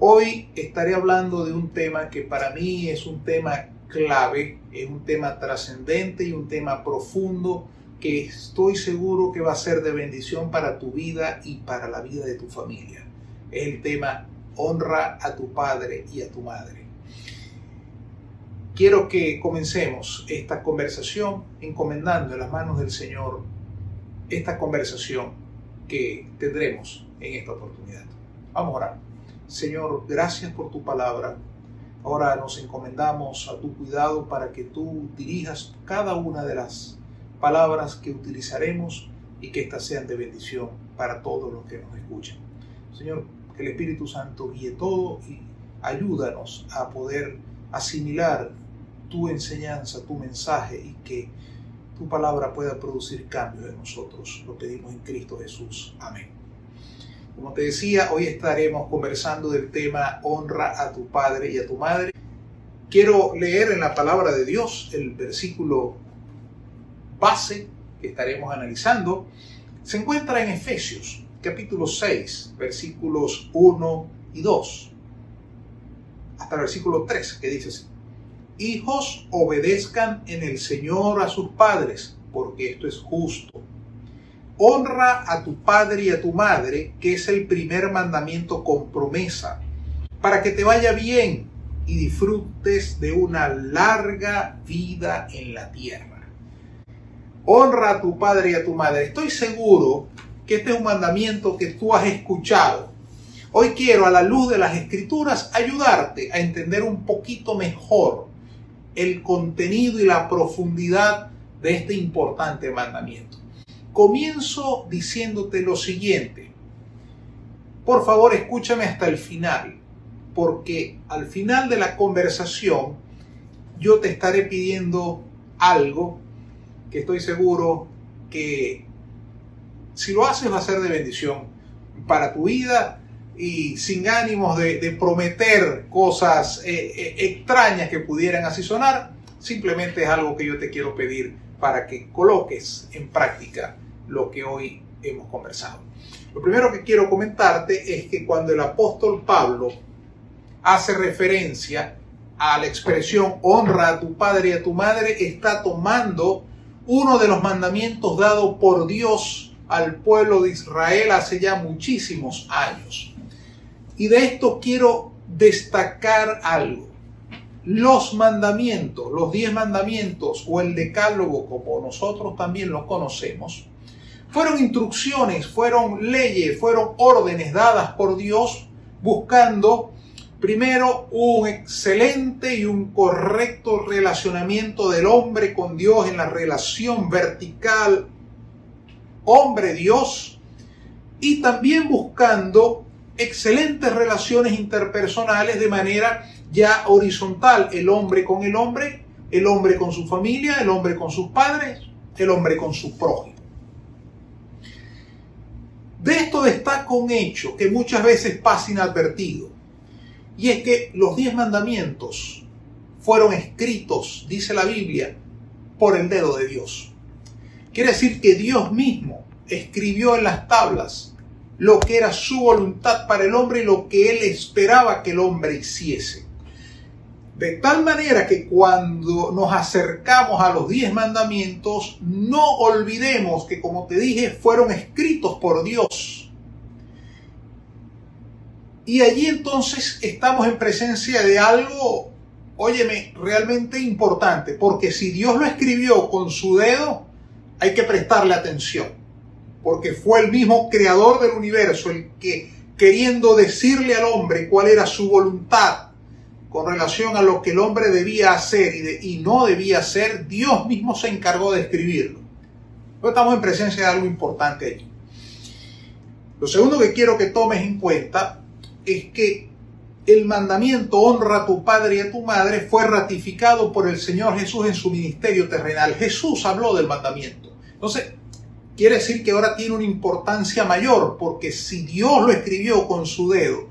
Hoy estaré hablando de un tema que para mí es un tema clave, es un tema trascendente y un tema profundo que estoy seguro que va a ser de bendición para tu vida y para la vida de tu familia. Es el tema honra a tu padre y a tu madre. Quiero que comencemos esta conversación encomendando en las manos del Señor esta conversación que tendremos en esta oportunidad. Vamos a orar. Señor, gracias por tu palabra. Ahora nos encomendamos a tu cuidado para que tú dirijas cada una de las palabras que utilizaremos y que éstas sean de bendición para todos los que nos escuchan. Señor, que el Espíritu Santo guíe todo y ayúdanos a poder asimilar tu enseñanza, tu mensaje y que tu palabra pueda producir cambio en nosotros. Lo pedimos en Cristo Jesús. Amén. Como te decía, hoy estaremos conversando del tema honra a tu padre y a tu madre. Quiero leer en la palabra de Dios el versículo base que estaremos analizando. Se encuentra en Efesios capítulo 6, versículos 1 y 2, hasta el versículo 3, que dice. Hijos, obedezcan en el Señor a sus padres, porque esto es justo. Honra a tu padre y a tu madre, que es el primer mandamiento con promesa, para que te vaya bien y disfrutes de una larga vida en la tierra. Honra a tu padre y a tu madre. Estoy seguro que este es un mandamiento que tú has escuchado. Hoy quiero, a la luz de las escrituras, ayudarte a entender un poquito mejor el contenido y la profundidad de este importante mandamiento. Comienzo diciéndote lo siguiente. Por favor, escúchame hasta el final, porque al final de la conversación yo te estaré pidiendo algo que estoy seguro que si lo haces va a ser de bendición para tu vida y sin ánimos de, prometer cosas eh, eh, extrañas que pudieran así sonar, simplemente es algo que yo te quiero pedir para que coloques en práctica lo que hoy hemos conversado. Lo primero que quiero comentarte es que cuando el apóstol Pablo hace referencia a la expresión honra a tu padre y a tu madre, está tomando uno de los mandamientos dados por Dios al pueblo de Israel hace ya muchísimos años. Y de esto quiero destacar algo. Los mandamientos, los diez mandamientos o el decálogo como nosotros también los conocemos, fueron instrucciones, fueron leyes, fueron órdenes dadas por Dios buscando primero un excelente y un correcto relacionamiento del hombre con Dios en la relación vertical hombre-Dios y también buscando excelentes relaciones interpersonales de manera ya horizontal, el hombre con el hombre, el hombre con su familia, el hombre con sus padres, el hombre con su prójimo. De esto destaca un hecho que muchas veces pasa inadvertido, y es que los diez mandamientos fueron escritos, dice la Biblia, por el dedo de Dios. Quiere decir que Dios mismo escribió en las tablas lo que era su voluntad para el hombre y lo que él esperaba que el hombre hiciese. De tal manera que cuando nos acercamos a los diez mandamientos, no olvidemos que, como te dije, fueron escritos por Dios. Y allí entonces estamos en presencia de algo, óyeme, realmente importante, porque si Dios lo escribió con su dedo, hay que prestarle atención porque fue el mismo creador del universo el que, queriendo decirle al hombre cuál era su voluntad con relación a lo que el hombre debía hacer y, no debía hacer, Dios mismo se encargó de escribirlo. estamos en presencia de algo importante allí. Lo segundo que quiero que tomes en cuenta es que el mandamiento honra a tu padre y a tu madre fue ratificado por el Señor Jesús en su ministerio terrenal. Jesús habló del mandamiento. Entonces, quiere decir que ahora tiene una importancia mayor, porque si Dios lo escribió con su dedo,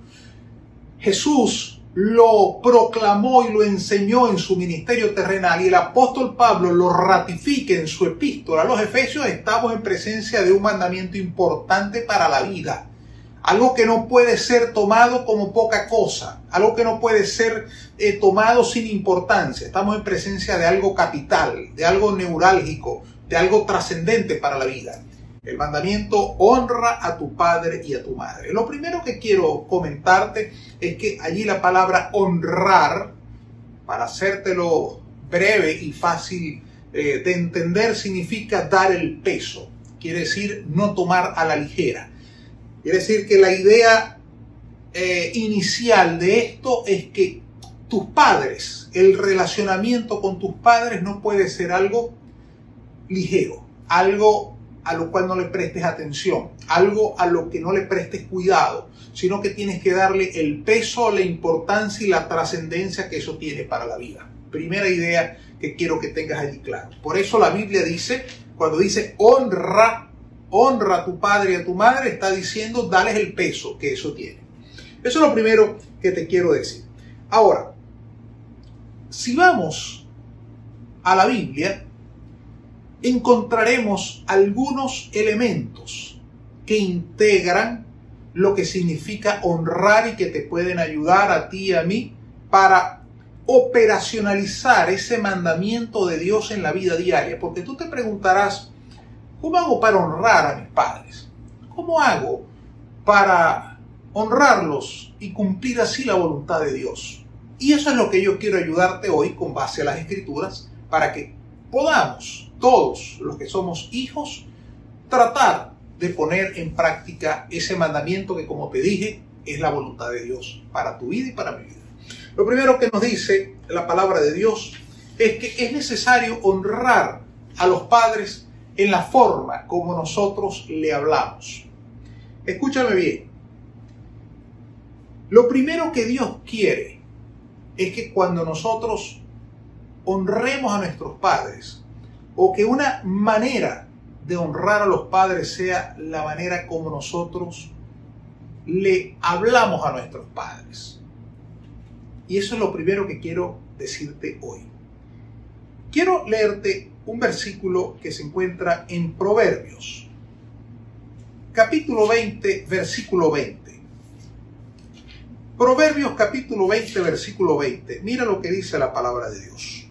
Jesús lo proclamó y lo enseñó en su ministerio terrenal y el apóstol Pablo lo ratifica en su epístola a los Efesios, estamos en presencia de un mandamiento importante para la vida. algo que no puede ser tomado como poca cosa, algo que no puede ser eh, tomado sin importancia. Estamos en presencia de algo capital, de algo neurálgico, de algo trascendente para la vida. El mandamiento honra a tu padre y a tu madre. Lo primero que quiero comentarte es que allí la palabra honrar, para hacértelo breve y fácil eh, de entender, significa dar el peso. Quiere decir no tomar a la ligera. Quiere decir que la idea eh, inicial de esto es que tus padres, el relacionamiento con tus padres no puede ser algo ligero, algo a lo cual no le prestes atención, algo a lo que no le prestes cuidado, sino que tienes que darle el peso, la importancia y la trascendencia que eso tiene para la vida. Primera idea que quiero que tengas allí claro. Por eso la Biblia dice, cuando dice honra, honra a tu padre y a tu madre, está diciendo dales el peso que eso tiene. Eso es lo primero que te quiero decir. Ahora, si vamos a la Biblia, encontraremos algunos elementos que integran lo que significa honrar y que te pueden ayudar a ti y a mí para operacionalizar ese mandamiento de Dios en la vida diaria. Porque tú te preguntarás, ¿cómo hago para honrar a mis padres? ¿Cómo hago para honrarlos y cumplir así la voluntad de Dios? Y eso es lo que yo quiero ayudarte hoy con base a las escrituras para que podamos todos los que somos hijos, tratar de poner en práctica ese mandamiento que, como te dije, es la voluntad de Dios para tu vida y para mi vida. Lo primero que nos dice la palabra de Dios es que es necesario honrar a los padres en la forma como nosotros le hablamos. Escúchame bien. Lo primero que Dios quiere es que cuando nosotros honremos a nuestros padres, o que una manera de honrar a los padres sea la manera como nosotros le hablamos a nuestros padres. Y eso es lo primero que quiero decirte hoy. Quiero leerte un versículo que se encuentra en Proverbios, capítulo 20, versículo 20. Proverbios capítulo 20, versículo 20. Mira lo que dice la palabra de Dios.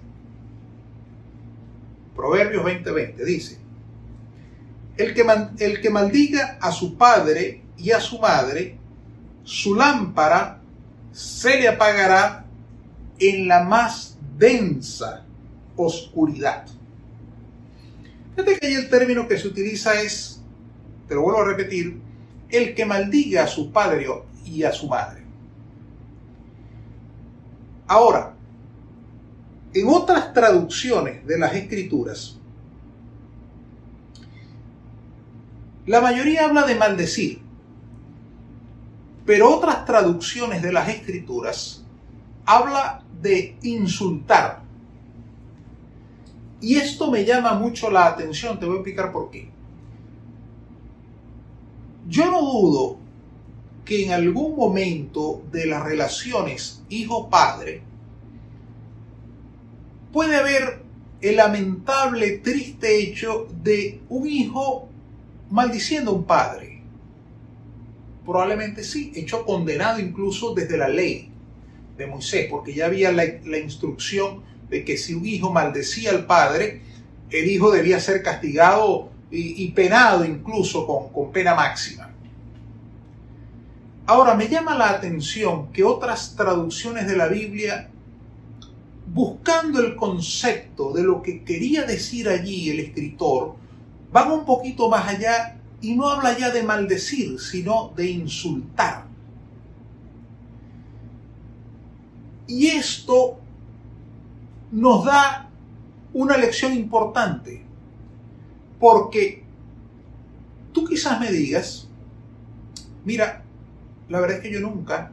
Proverbios 20:20 dice, el que, el que maldiga a su padre y a su madre, su lámpara se le apagará en la más densa oscuridad. Fíjate que ahí el término que se utiliza es, te lo vuelvo a repetir, el que maldiga a su padre y a su madre. Ahora, en otras traducciones de las escrituras, la mayoría habla de maldecir, pero otras traducciones de las escrituras habla de insultar. Y esto me llama mucho la atención, te voy a explicar por qué. Yo no dudo que en algún momento de las relaciones hijo-padre, puede haber el lamentable, triste hecho de un hijo maldiciendo a un padre. Probablemente sí, hecho condenado incluso desde la ley de Moisés, porque ya había la, instrucción de que si un hijo maldecía al padre, el hijo debía ser castigado y, penado incluso con, con pena máxima. Ahora, me llama la atención que otras traducciones de la Biblia buscando el concepto de lo que quería decir allí el escritor, van un poquito más allá y no habla ya de maldecir, sino de insultar. Y esto nos da una lección importante, porque tú quizás me digas, mira, la verdad es que yo nunca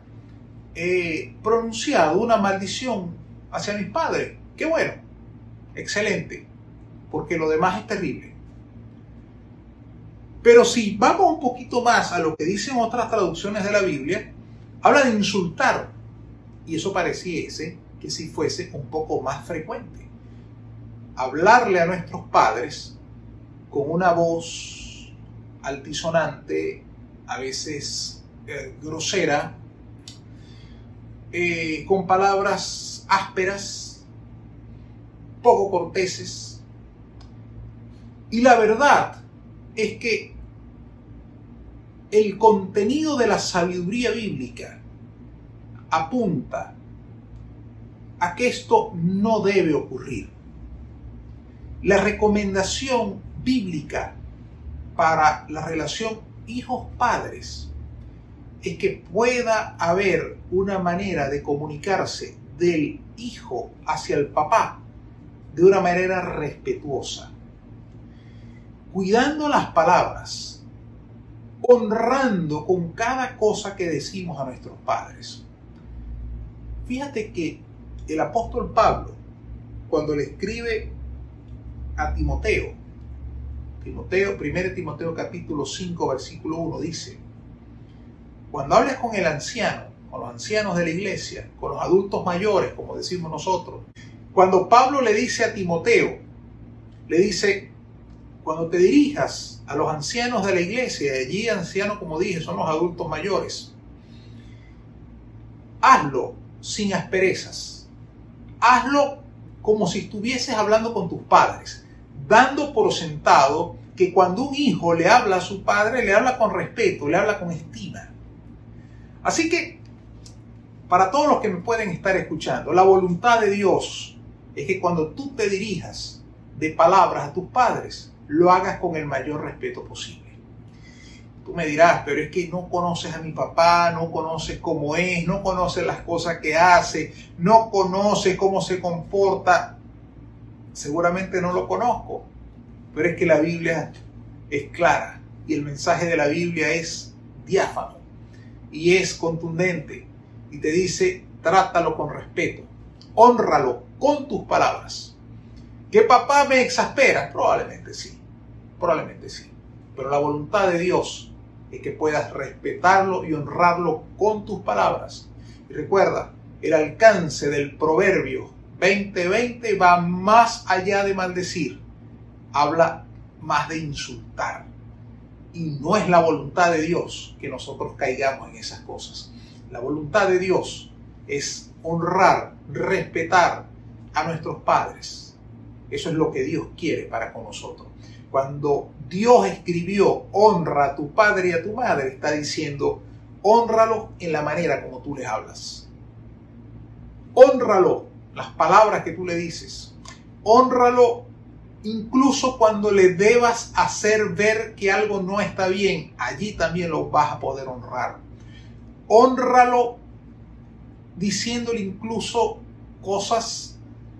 he pronunciado una maldición hacia mis padres. Qué bueno, excelente, porque lo demás es terrible. Pero si vamos un poquito más a lo que dicen otras traducciones de la Biblia, habla de insultar. Y eso pareciese que si fuese un poco más frecuente. Hablarle a nuestros padres con una voz altisonante, a veces eh, grosera, eh, con palabras ásperas, poco corteses. Y la verdad es que el contenido de la sabiduría bíblica apunta a que esto no debe ocurrir. La recomendación bíblica para la relación hijos-padres es que pueda haber una manera de comunicarse del hijo hacia el papá de una manera respetuosa, cuidando las palabras, honrando con cada cosa que decimos a nuestros padres. Fíjate que el apóstol Pablo, cuando le escribe a Timoteo, Timoteo, 1 Timoteo capítulo 5, versículo 1 dice, cuando hables con el anciano, con los ancianos de la iglesia, con los adultos mayores, como decimos nosotros, cuando Pablo le dice a Timoteo, le dice, cuando te dirijas a los ancianos de la iglesia, allí ancianos, como dije, son los adultos mayores, hazlo sin asperezas, hazlo como si estuvieses hablando con tus padres, dando por sentado que cuando un hijo le habla a su padre, le habla con respeto, le habla con estima. Así que, para todos los que me pueden estar escuchando, la voluntad de Dios es que cuando tú te dirijas de palabras a tus padres, lo hagas con el mayor respeto posible. Tú me dirás, pero es que no conoces a mi papá, no conoces cómo es, no conoces las cosas que hace, no conoces cómo se comporta. Seguramente no lo conozco, pero es que la Biblia es clara y el mensaje de la Biblia es diáfano y es contundente y te dice, trátalo con respeto, honralo con tus palabras. ¿Que papá me exaspera? Probablemente sí, probablemente sí. Pero la voluntad de Dios es que puedas respetarlo y honrarlo con tus palabras. Y recuerda, el alcance del proverbio 2020 va más allá de maldecir, habla más de insultar y no es la voluntad de Dios que nosotros caigamos en esas cosas. La voluntad de Dios es honrar, respetar a nuestros padres. Eso es lo que Dios quiere para con nosotros. Cuando Dios escribió honra a tu padre y a tu madre, está diciendo honralo en la manera como tú les hablas. Honralo, las palabras que tú le dices. Honralo Incluso cuando le debas hacer ver que algo no está bien, allí también lo vas a poder honrar. Honralo diciéndole incluso cosas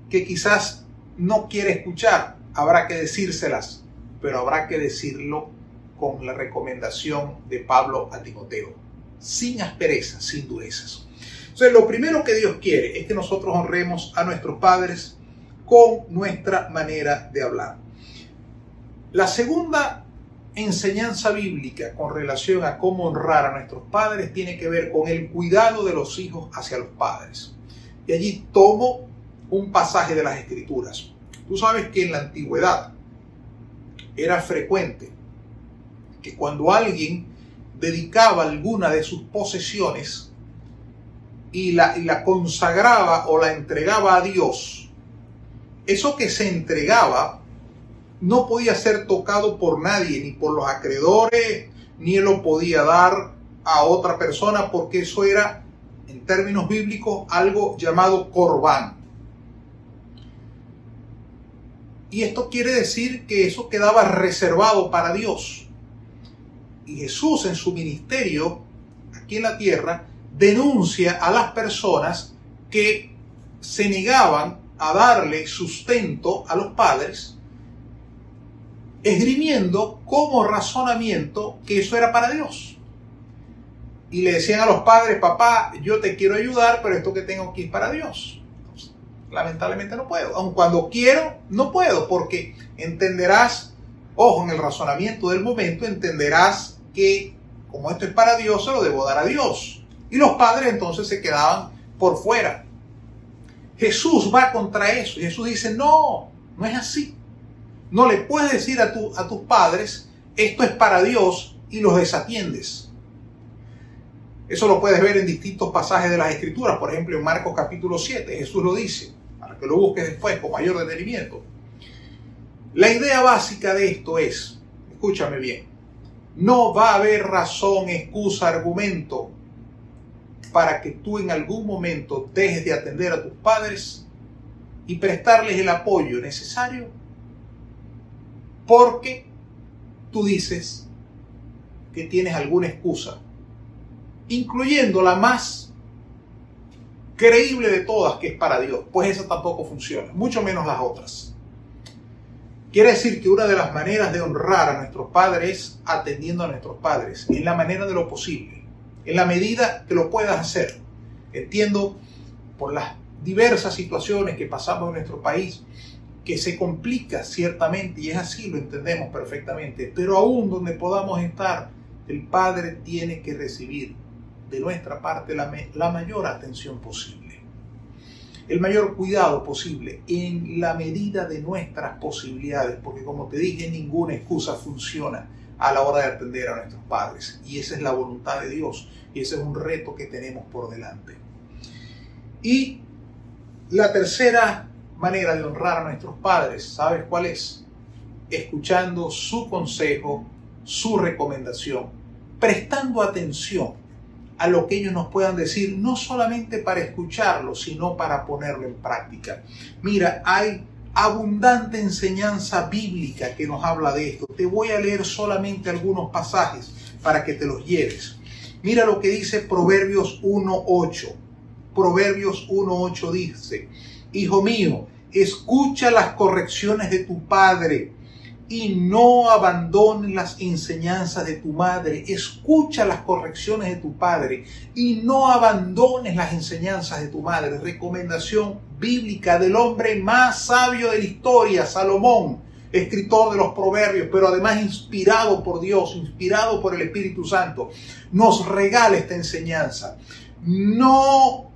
que quizás no quiere escuchar. Habrá que decírselas, pero habrá que decirlo con la recomendación de Pablo a Timoteo, sin asperezas, sin durezas. Entonces, lo primero que Dios quiere es que nosotros honremos a nuestros padres, con nuestra manera de hablar. La segunda enseñanza bíblica con relación a cómo honrar a nuestros padres tiene que ver con el cuidado de los hijos hacia los padres. Y allí tomo un pasaje de las escrituras. Tú sabes que en la antigüedad era frecuente que cuando alguien dedicaba alguna de sus posesiones y la, y la consagraba o la entregaba a Dios, eso que se entregaba no podía ser tocado por nadie, ni por los acreedores, ni lo podía dar a otra persona, porque eso era, en términos bíblicos, algo llamado corbán. Y esto quiere decir que eso quedaba reservado para Dios. Y Jesús en su ministerio, aquí en la tierra, denuncia a las personas que se negaban a darle sustento a los padres, esgrimiendo como razonamiento que eso era para Dios. Y le decían a los padres, papá, yo te quiero ayudar, pero esto que tengo aquí es para Dios. lamentablemente no puedo. Aun cuando quiero, no puedo, porque entenderás, ojo, en el razonamiento del momento, entenderás que como esto es para Dios, se lo debo dar a Dios. Y los padres entonces se quedaban por fuera. Jesús va contra eso. Jesús dice, no, no es así. No le puedes decir a tus padres, esto es para Dios y los desatiendes. Eso lo puedes ver en distintos pasajes de las Escrituras, por ejemplo en Marcos capítulo 7, Jesús lo dice, para que lo busques después con mayor detenimiento. La idea básica de esto es, escúchame bien, no va a haber razón, excusa, argumento para que tú en algún momento dejes de atender a tus padres y prestarles el apoyo necesario porque tú dices que tienes alguna excusa, incluyendo la más creíble de todas, que es para Dios, pues esa tampoco funciona, mucho menos las otras. Quiere decir que una de las maneras de honrar a nuestros padres es atendiendo a nuestros padres, en la manera de lo posible, en la medida que lo puedas hacer. Entiendo por las diversas situaciones que pasamos en nuestro país, que se complica ciertamente, y es así, lo entendemos perfectamente, pero aún donde podamos estar, el Padre tiene que recibir de nuestra parte la, la mayor atención posible, el mayor cuidado posible en la medida de nuestras posibilidades, porque como te dije, ninguna excusa funciona a la hora de atender a nuestros padres, y esa es la voluntad de Dios, y ese es un reto que tenemos por delante. Y la tercera manera de honrar a nuestros padres, ¿sabes cuál es? Escuchando su consejo, su recomendación, prestando atención a lo que ellos nos puedan decir, no solamente para escucharlo, sino para ponerlo en práctica. Mira, hay abundante enseñanza bíblica que nos habla de esto. Te voy a leer solamente algunos pasajes para que te los lleves. Mira lo que dice Proverbios 1.8. Proverbios 1.8 dice, Hijo mío, escucha las correcciones de tu padre y no abandones las enseñanzas de tu madre. Escucha las correcciones de tu padre y no abandones las enseñanzas de tu madre. Recomendación bíblica del hombre más sabio de la historia, Salomón, escritor de los proverbios, pero además inspirado por Dios, inspirado por el Espíritu Santo, nos regala esta enseñanza. No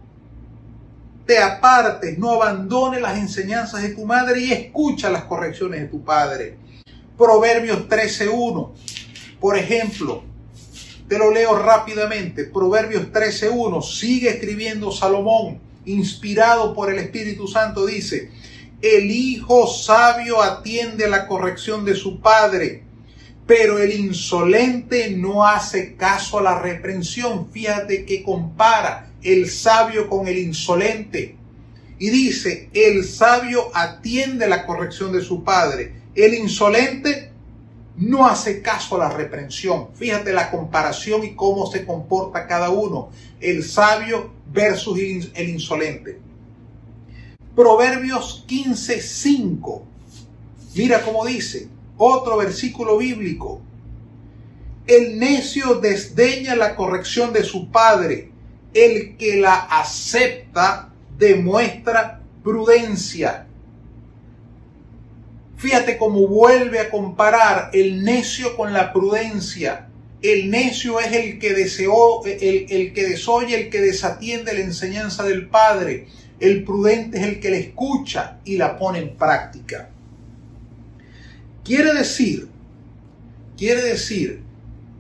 te apartes, no abandones las enseñanzas de tu madre y escucha las correcciones de tu padre. Proverbios 13.1, por ejemplo, te lo leo rápidamente. Proverbios 13.1, sigue escribiendo Salomón, inspirado por el Espíritu Santo, dice, el hijo sabio atiende la corrección de su padre, pero el insolente no hace caso a la reprensión. Fíjate que compara el sabio con el insolente. Y dice, el sabio atiende la corrección de su padre, el insolente no hace caso a la reprensión. Fíjate la comparación y cómo se comporta cada uno, el sabio versus el insolente. Proverbios 15:5. Mira cómo dice, otro versículo bíblico. El necio desdeña la corrección de su padre, el que la acepta demuestra prudencia. Fíjate cómo vuelve a comparar el necio con la prudencia. El necio es el que el, el que desoye, el que desatiende la enseñanza del Padre. El prudente es el que la escucha y la pone en práctica. Quiere decir, quiere decir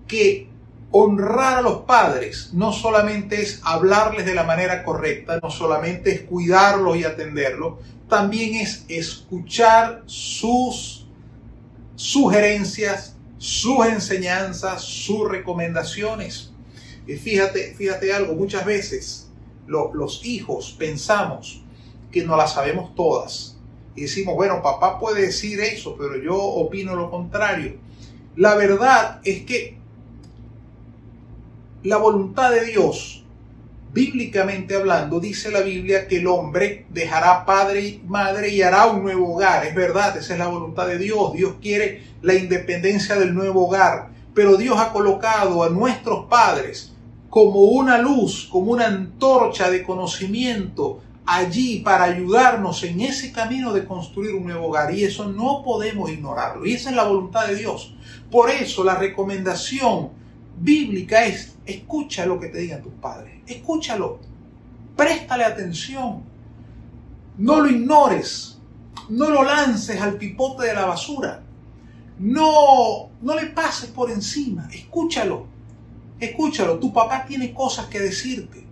que honrar a los padres no solamente es hablarles de la manera correcta, no solamente es cuidarlos y atenderlos, también es escuchar sus sugerencias, sus enseñanzas, sus recomendaciones. Y fíjate, fíjate algo, muchas veces los hijos pensamos que no las sabemos todas. Y decimos, bueno, papá puede decir eso, pero yo opino lo contrario. La verdad es que la voluntad de Dios, bíblicamente hablando, dice la Biblia que el hombre dejará padre y madre y hará un nuevo hogar. Es verdad, esa es la voluntad de Dios. Dios quiere la independencia del nuevo hogar. Pero Dios ha colocado a nuestros padres como una luz, como una antorcha de conocimiento allí para ayudarnos en ese camino de construir un nuevo hogar. Y eso no podemos ignorarlo. Y esa es la voluntad de Dios. Por eso la recomendación bíblica es escucha lo que te digan tus padres, escúchalo, préstale atención, no lo ignores, no lo lances al pipote de la basura, no, no le pases por encima, escúchalo, Escúchalo, tu papá tiene cosas que decirte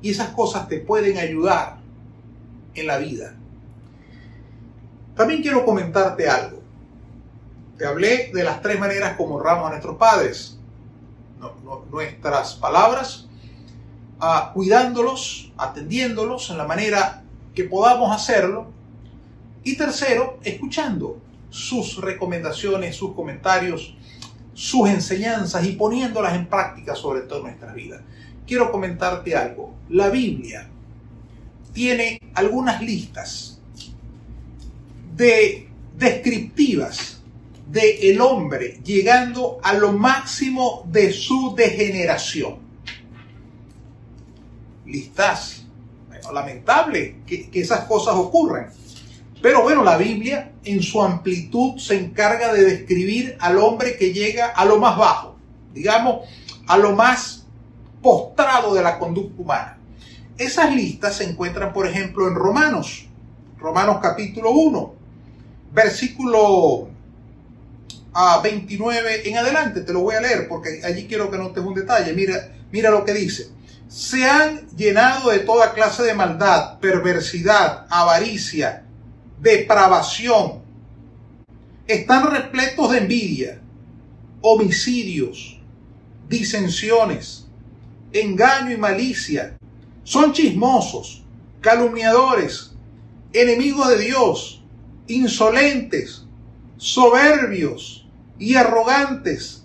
y esas cosas te pueden ayudar en la vida. También quiero comentarte algo. Te hablé de las tres maneras como honramos a nuestros padres. Nuestras palabras, cuidándolos, atendiéndolos en la manera que podamos hacerlo. Y tercero, escuchando sus recomendaciones, sus comentarios, sus enseñanzas y poniéndolas en práctica sobre todo en nuestra vida. Quiero comentarte algo. La Biblia tiene algunas listas de descriptivas de el hombre llegando a lo máximo de su degeneración. Listas. lamentable que, que esas cosas ocurran. Pero bueno, la Biblia en su amplitud se encarga de describir al hombre que llega a lo más bajo, digamos, a lo más postrado de la conducta humana. Esas listas se encuentran, por ejemplo, en Romanos, Romanos capítulo 1, versículo a 29 en adelante, te lo voy a leer porque allí quiero que notes un detalle. Mira, mira lo que dice. Se han llenado de toda clase de maldad, perversidad, avaricia, depravación. Están repletos de envidia, homicidios, disensiones, engaño y malicia. Son chismosos, calumniadores, enemigos de Dios, insolentes, soberbios y arrogantes,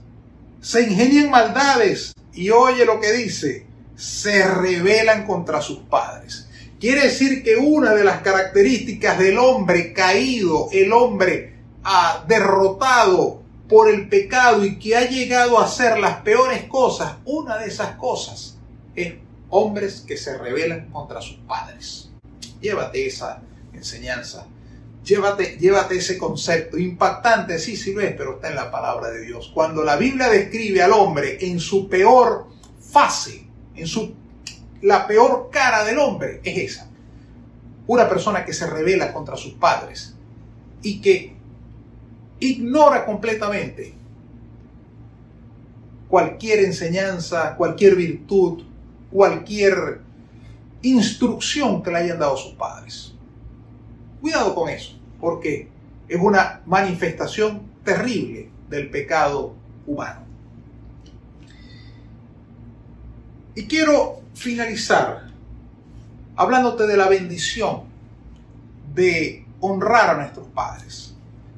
se ingenian maldades y oye lo que dice, se rebelan contra sus padres. Quiere decir que una de las características del hombre caído, el hombre ah, derrotado por el pecado y que ha llegado a hacer las peores cosas, una de esas cosas es hombres que se rebelan contra sus padres. Llévate esa enseñanza Llévate, llévate ese concepto. Impactante, sí, sí lo es, pero está en la palabra de Dios. Cuando la Biblia describe al hombre en su peor fase, en su, la peor cara del hombre, es esa. Una persona que se revela contra sus padres y que ignora completamente cualquier enseñanza, cualquier virtud, cualquier instrucción que le hayan dado sus padres. Cuidado con eso porque es una manifestación terrible del pecado humano. Y quiero finalizar hablándote de la bendición de honrar a nuestros padres.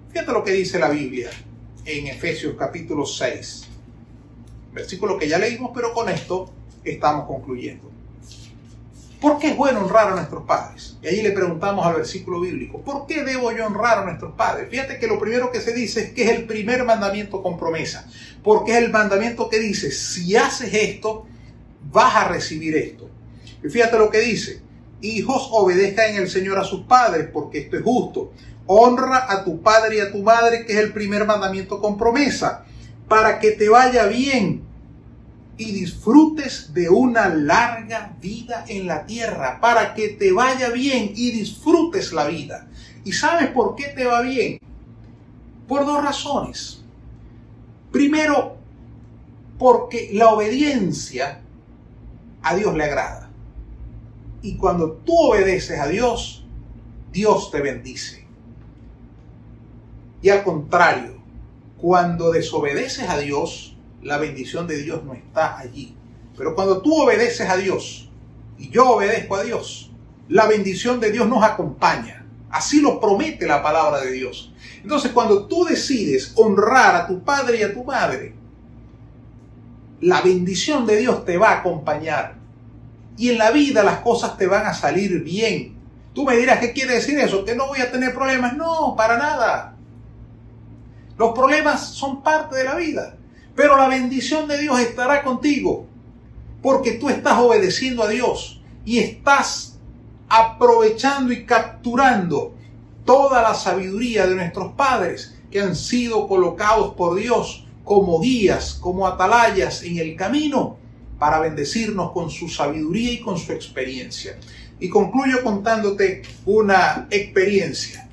Fíjate lo que dice la Biblia en Efesios capítulo 6, versículo que ya leímos, pero con esto estamos concluyendo. ¿Por qué es bueno honrar a nuestros padres? Y allí le preguntamos al versículo bíblico, ¿por qué debo yo honrar a nuestros padres? Fíjate que lo primero que se dice es que es el primer mandamiento con promesa, porque es el mandamiento que dice, si haces esto, vas a recibir esto. Y fíjate lo que dice, hijos obedezcan en el Señor a sus padres, porque esto es justo. Honra a tu padre y a tu madre, que es el primer mandamiento con promesa, para que te vaya bien y disfrutes de una larga vida en la tierra, para que te vaya bien y disfrutes la vida. ¿Y sabes por qué te va bien? Por dos razones. Primero, porque la obediencia a Dios le agrada. Y cuando tú obedeces a Dios, Dios te bendice. Y al contrario, cuando desobedeces a Dios, la bendición de Dios no está allí. Pero cuando tú obedeces a Dios y yo obedezco a Dios, la bendición de Dios nos acompaña. Así lo promete la palabra de Dios. Entonces, cuando tú decides honrar a tu padre y a tu madre, la bendición de Dios te va a acompañar. Y en la vida las cosas te van a salir bien. Tú me dirás, ¿qué quiere decir eso? ¿Que no voy a tener problemas? No, para nada. Los problemas son parte de la vida. Pero la bendición de Dios estará contigo porque tú estás obedeciendo a Dios y estás aprovechando y capturando toda la sabiduría de nuestros padres que han sido colocados por Dios como guías, como atalayas en el camino para bendecirnos con su sabiduría y con su experiencia. Y concluyo contándote una experiencia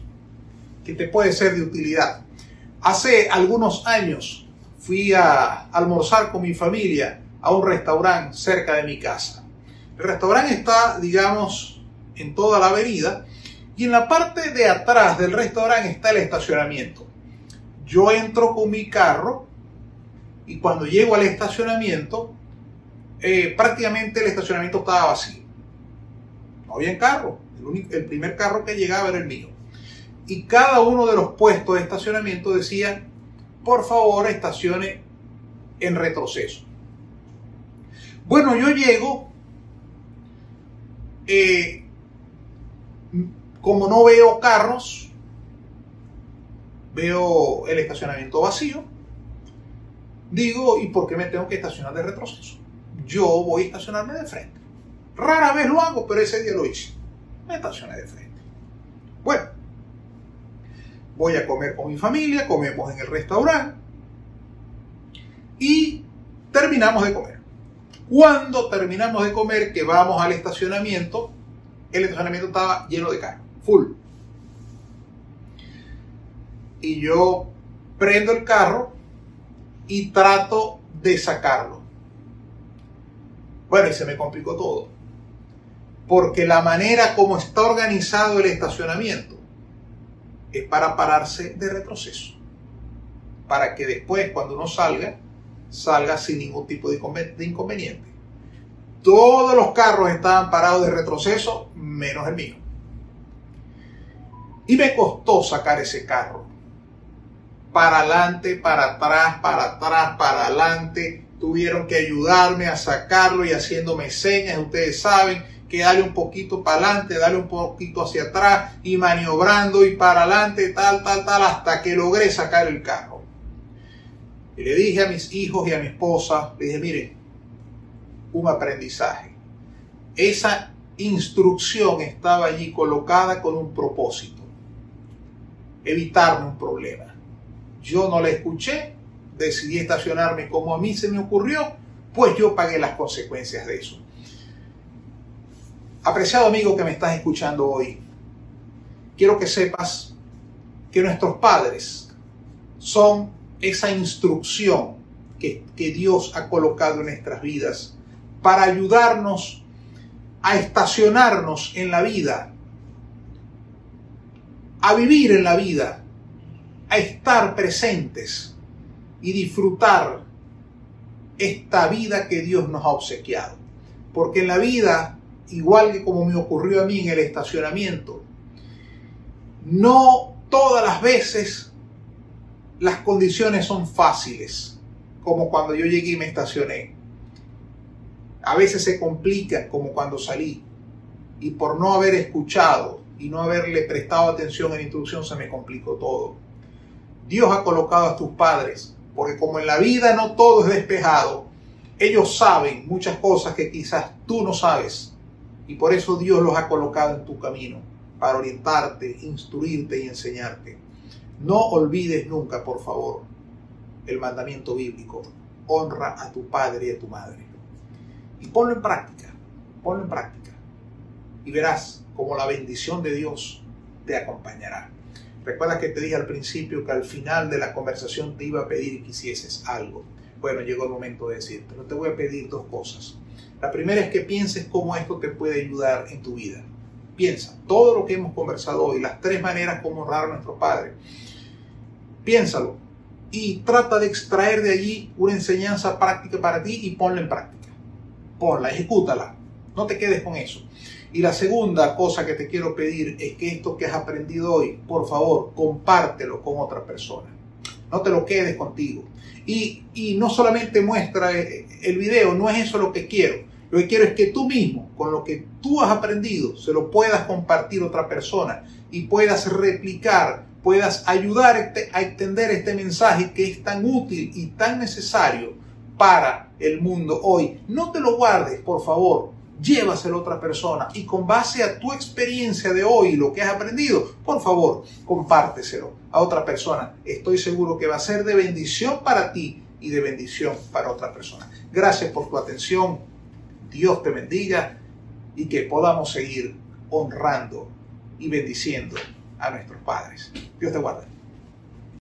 que te puede ser de utilidad. Hace algunos años fui a almorzar con mi familia a un restaurante cerca de mi casa. El restaurante está, digamos, en toda la avenida y en la parte de atrás del restaurante está el estacionamiento. Yo entro con mi carro y cuando llego al estacionamiento, eh, prácticamente el estacionamiento estaba vacío. No había carro. El, el primer carro que llegaba era el mío. Y cada uno de los puestos de estacionamiento decía, por favor, estacione en retroceso. Bueno, yo llego, eh, como no veo carros, veo el estacionamiento vacío, digo, ¿y por qué me tengo que estacionar de retroceso? Yo voy a estacionarme de frente. Rara vez lo hago, pero ese día lo hice. Me estacioné de frente. Bueno, voy a comer con mi familia, comemos en el restaurante y terminamos de comer. Cuando terminamos de comer, que vamos al estacionamiento, el estacionamiento estaba lleno de carros, full. Y yo prendo el carro y trato de sacarlo. Bueno, y se me complicó todo. Porque la manera como está organizado el estacionamiento es para pararse de retroceso. Para que después, cuando uno salga, salga sin ningún tipo de inconveniente. Todos los carros estaban parados de retroceso, menos el mío. Y me costó sacar ese carro. Para adelante, para atrás, para atrás, para adelante. Tuvieron que ayudarme a sacarlo y haciéndome señas. Ustedes saben que darle un poquito para adelante, darle un poquito hacia atrás y maniobrando y para adelante, tal, tal, tal, hasta que logré sacar el carro. Y le dije a mis hijos y a mi esposa, le dije, miren, un aprendizaje. Esa instrucción estaba allí colocada con un propósito, evitarme un problema. Yo no la escuché, decidí estacionarme como a mí se me ocurrió, pues yo pagué las consecuencias de eso. Apreciado amigo que me estás escuchando hoy, quiero que sepas que nuestros padres son esa instrucción que, Dios ha colocado en nuestras vidas para ayudarnos a estacionarnos en la vida, a vivir en la vida, a estar presentes y disfrutar esta vida que Dios nos ha obsequiado. Porque en la vida, igual que como me ocurrió a mí en el estacionamiento, no todas las veces las condiciones son fáciles, como cuando yo llegué y me estacioné. A veces se complican, como cuando salí. Y por no haber escuchado y no haberle prestado atención en la instrucción se me complicó todo. Dios ha colocado a tus padres, porque como en la vida no todo es despejado, ellos saben muchas cosas que quizás tú no sabes. Y por eso Dios los ha colocado en tu camino, para orientarte, instruirte y enseñarte. No olvides nunca, por favor, el mandamiento bíblico. Honra a tu padre y a tu madre. Y ponlo en práctica, ponlo en práctica. Y verás como la bendición de Dios te acompañará. Recuerda que te dije al principio que al final de la conversación te iba a pedir que hicieses algo. Bueno, llegó el momento de decirte, pero te voy a pedir dos cosas. La primera es que pienses cómo esto te puede ayudar en tu vida. Piensa, todo lo que hemos conversado hoy, las tres maneras como honrar a nuestro Padre. Piénsalo y trata de extraer de allí una enseñanza práctica para ti y ponla en práctica. Ponla, ejecútala. No te quedes con eso. Y la segunda cosa que te quiero pedir es que esto que has aprendido hoy, por favor, compártelo con otra persona. No te lo quedes contigo. Y, y no solamente muestra el video, no es eso lo que quiero lo que quiero es que tú mismo, con lo que tú has aprendido, se lo puedas compartir a otra persona y puedas replicar, puedas ayudar este, a extender este mensaje que es tan útil y tan necesario para el mundo hoy. No te lo guardes, por favor. Llévaselo a otra persona y con base a tu experiencia de hoy, lo que has aprendido, por favor, compárteselo a otra persona. Estoy seguro que va a ser de bendición para ti y de bendición para otra persona. Gracias por tu atención. Dios te bendiga y que podamos seguir honrando y bendiciendo a nuestros padres. Dios te guarde.